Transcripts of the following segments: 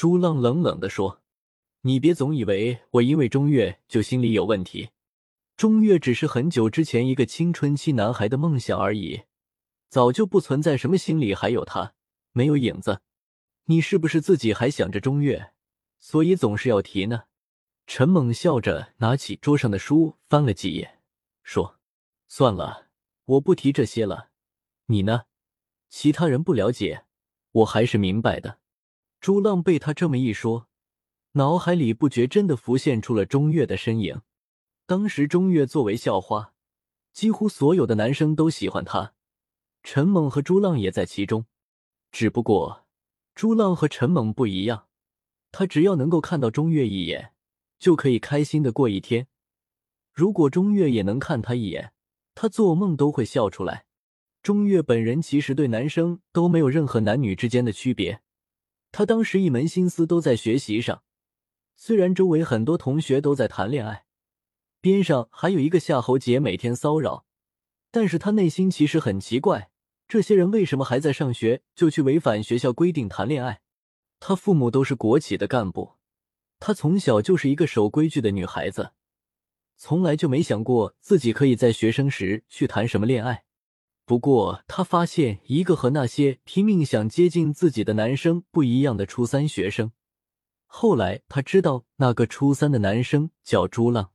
朱浪冷冷的说：“你别总以为我因为钟月就心里有问题。钟月只是很久之前一个青春期男孩的梦想而已，早就不存在什么心里还有他，没有影子。你是不是自己还想着钟月，所以总是要提呢？”陈猛笑着拿起桌上的书翻了几页，说：“算了，我不提这些了。你呢？其他人不了解，我还是明白的。”朱浪被他这么一说，脑海里不觉真的浮现出了钟月的身影。当时钟月作为校花，几乎所有的男生都喜欢她，陈猛和朱浪也在其中。只不过朱浪和陈猛不一样，他只要能够看到钟月一眼。就可以开心的过一天。如果钟月也能看他一眼，他做梦都会笑出来。钟月本人其实对男生都没有任何男女之间的区别，他当时一门心思都在学习上。虽然周围很多同学都在谈恋爱，边上还有一个夏侯杰每天骚扰，但是他内心其实很奇怪，这些人为什么还在上学就去违反学校规定谈恋爱？他父母都是国企的干部。她从小就是一个守规矩的女孩子，从来就没想过自己可以在学生时去谈什么恋爱。不过，她发现一个和那些拼命想接近自己的男生不一样的初三学生。后来，她知道那个初三的男生叫朱浪。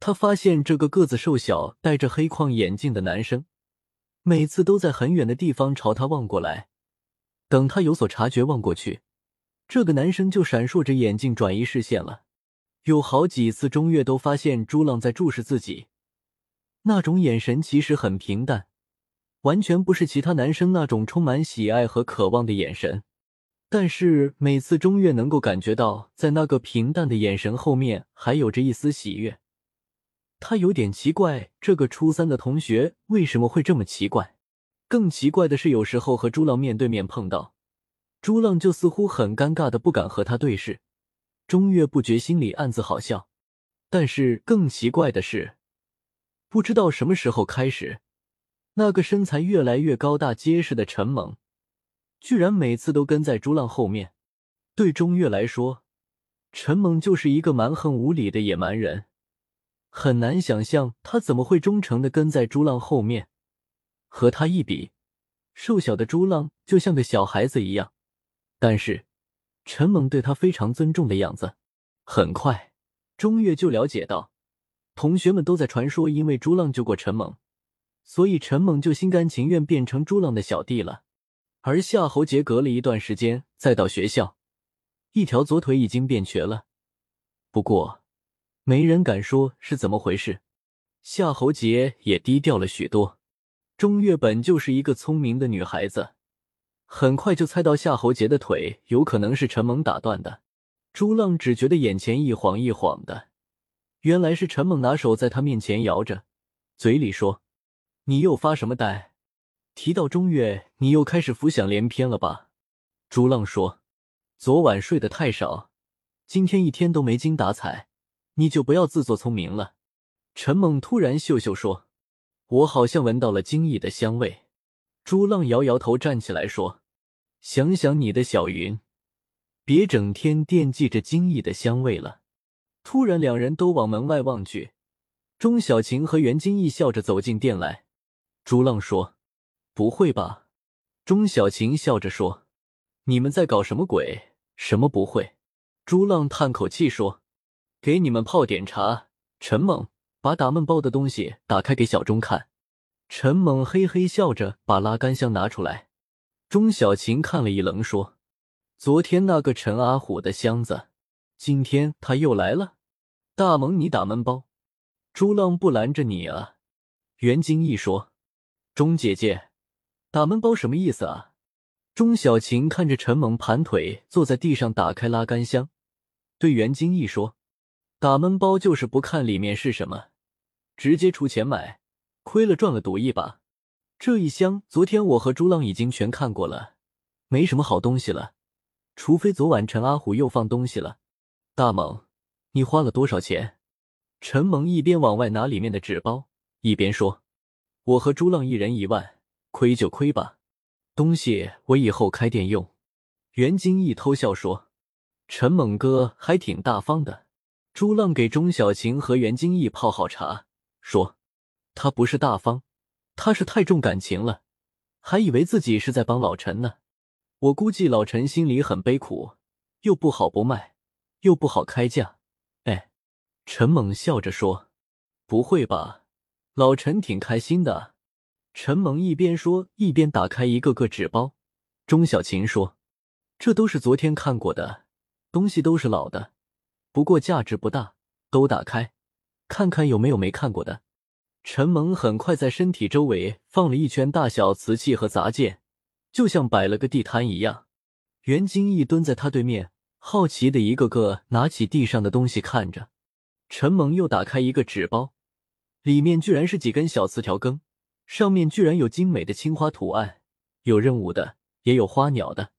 她发现这个个子瘦小、戴着黑框眼镜的男生，每次都在很远的地方朝她望过来。等他有所察觉，望过去。这个男生就闪烁着眼睛转移视线了，有好几次钟月都发现朱浪在注视自己，那种眼神其实很平淡，完全不是其他男生那种充满喜爱和渴望的眼神。但是每次钟月能够感觉到，在那个平淡的眼神后面还有着一丝喜悦，他有点奇怪，这个初三的同学为什么会这么奇怪？更奇怪的是，有时候和朱浪面对面碰到。朱浪就似乎很尴尬的不敢和他对视，钟月不觉心里暗自好笑。但是更奇怪的是，不知道什么时候开始，那个身材越来越高大结实的陈猛，居然每次都跟在朱浪后面。对钟月来说，陈猛就是一个蛮横无理的野蛮人，很难想象他怎么会忠诚的跟在朱浪后面。和他一比，瘦小的朱浪就像个小孩子一样。但是，陈猛对他非常尊重的样子。很快，钟月就了解到，同学们都在传说，因为朱浪救过陈猛，所以陈猛就心甘情愿变成朱浪的小弟了。而夏侯杰隔了一段时间再到学校，一条左腿已经变瘸了。不过，没人敢说是怎么回事。夏侯杰也低调了许多。钟月本就是一个聪明的女孩子。很快就猜到夏侯杰的腿有可能是陈猛打断的。朱浪只觉得眼前一晃一晃的，原来是陈猛拿手在他面前摇着，嘴里说：“你又发什么呆？提到中月，你又开始浮想联翩了吧？”朱浪说：“昨晚睡得太少，今天一天都没精打采，你就不要自作聪明了。”陈猛突然嗅嗅说：“我好像闻到了精液的香味。”朱浪摇摇头，站起来说：“想想你的小云，别整天惦记着精益的香味了。”突然，两人都往门外望去，钟小晴和袁金义笑着走进店来。朱浪说：“不会吧？”钟小晴笑着说：“你们在搞什么鬼？什么不会？”朱浪叹口气说：“给你们泡点茶。”陈猛把打闷包的东西打开给小钟看。陈猛嘿嘿笑着把拉杆箱拿出来，钟小琴看了一愣，说：“昨天那个陈阿虎的箱子，今天他又来了。”大萌，你打闷包，朱浪不拦着你啊？袁金义说：“钟姐姐，打闷包什么意思啊？”钟小琴看着陈猛盘腿坐在地上，打开拉杆箱，对袁金义说：“打闷包就是不看里面是什么，直接出钱买。”亏了赚了赌一把，这一箱昨天我和朱浪已经全看过了，没什么好东西了，除非昨晚陈阿虎又放东西了。大猛，你花了多少钱？陈猛一边往外拿里面的纸包，一边说：“我和朱浪一人一万，亏就亏吧，东西我以后开店用。”袁金义偷笑说：“陈猛哥还挺大方的。朱浪给钟小晴和袁金义泡好茶，说：“他不是大方，他是太重感情了，还以为自己是在帮老陈呢。我估计老陈心里很悲苦，又不好不卖，又不好开价。”哎，陈猛笑着说：“不会吧？老陈挺开心的。”陈萌一边说一边打开一个个纸包。钟小琴说：“这都是昨天看过的东西，都是老的。”不过价值不大，都打开，看看有没有没看过的。陈蒙很快在身体周围放了一圈大小瓷器和杂件，就像摆了个地摊一样。袁金义蹲在他对面，好奇的一个个拿起地上的东西看着。陈蒙又打开一个纸包，里面居然是几根小瓷条羹，上面居然有精美的青花图案，有任务的，也有花鸟的。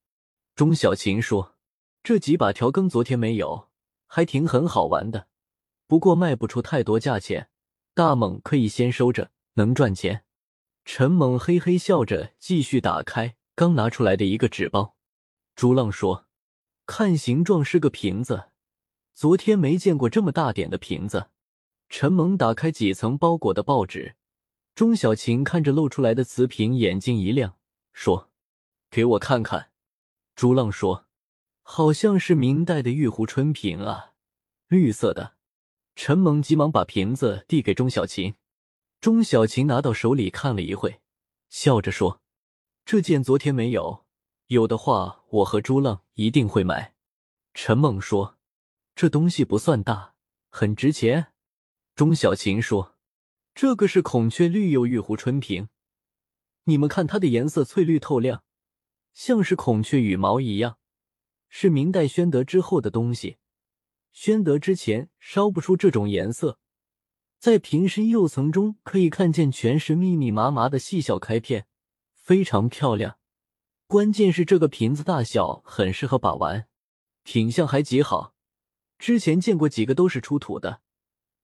钟小琴说：“这几把条羹昨天没有。”还挺很好玩的，不过卖不出太多价钱。大猛可以先收着，能赚钱。陈猛嘿嘿笑着，继续打开刚拿出来的一个纸包。朱浪说：“看形状是个瓶子，昨天没见过这么大点的瓶子。”陈猛打开几层包裹的报纸，钟小晴看着露出来的瓷瓶，眼睛一亮，说：“给我看看。”朱浪说。好像是明代的玉壶春瓶啊，绿色的。陈猛急忙把瓶子递给钟小琴，钟小琴拿到手里看了一会，笑着说：“这件昨天没有，有的话我和朱浪一定会买。”陈猛说：“这东西不算大，很值钱。”钟小琴说：“这个是孔雀绿釉玉壶春瓶，你们看它的颜色翠绿透亮，像是孔雀羽毛一样。”是明代宣德之后的东西，宣德之前烧不出这种颜色。在瓶身釉层中可以看见全是密密麻麻的细小开片，非常漂亮。关键是这个瓶子大小很适合把玩，品相还极好。之前见过几个都是出土的，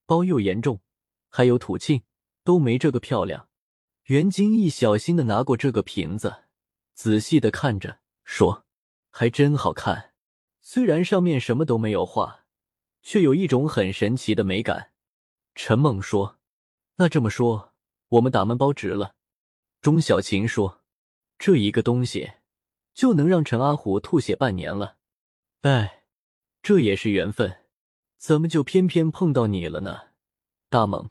包又严重，还有土沁，都没这个漂亮。袁金义小心的拿过这个瓶子，仔细的看着，说。还真好看，虽然上面什么都没有画，却有一种很神奇的美感。陈梦说：“那这么说，我们打闷包值了。”钟小琴说：“这一个东西就能让陈阿虎吐血半年了。”哎，这也是缘分，怎么就偏偏碰到你了呢，大猛？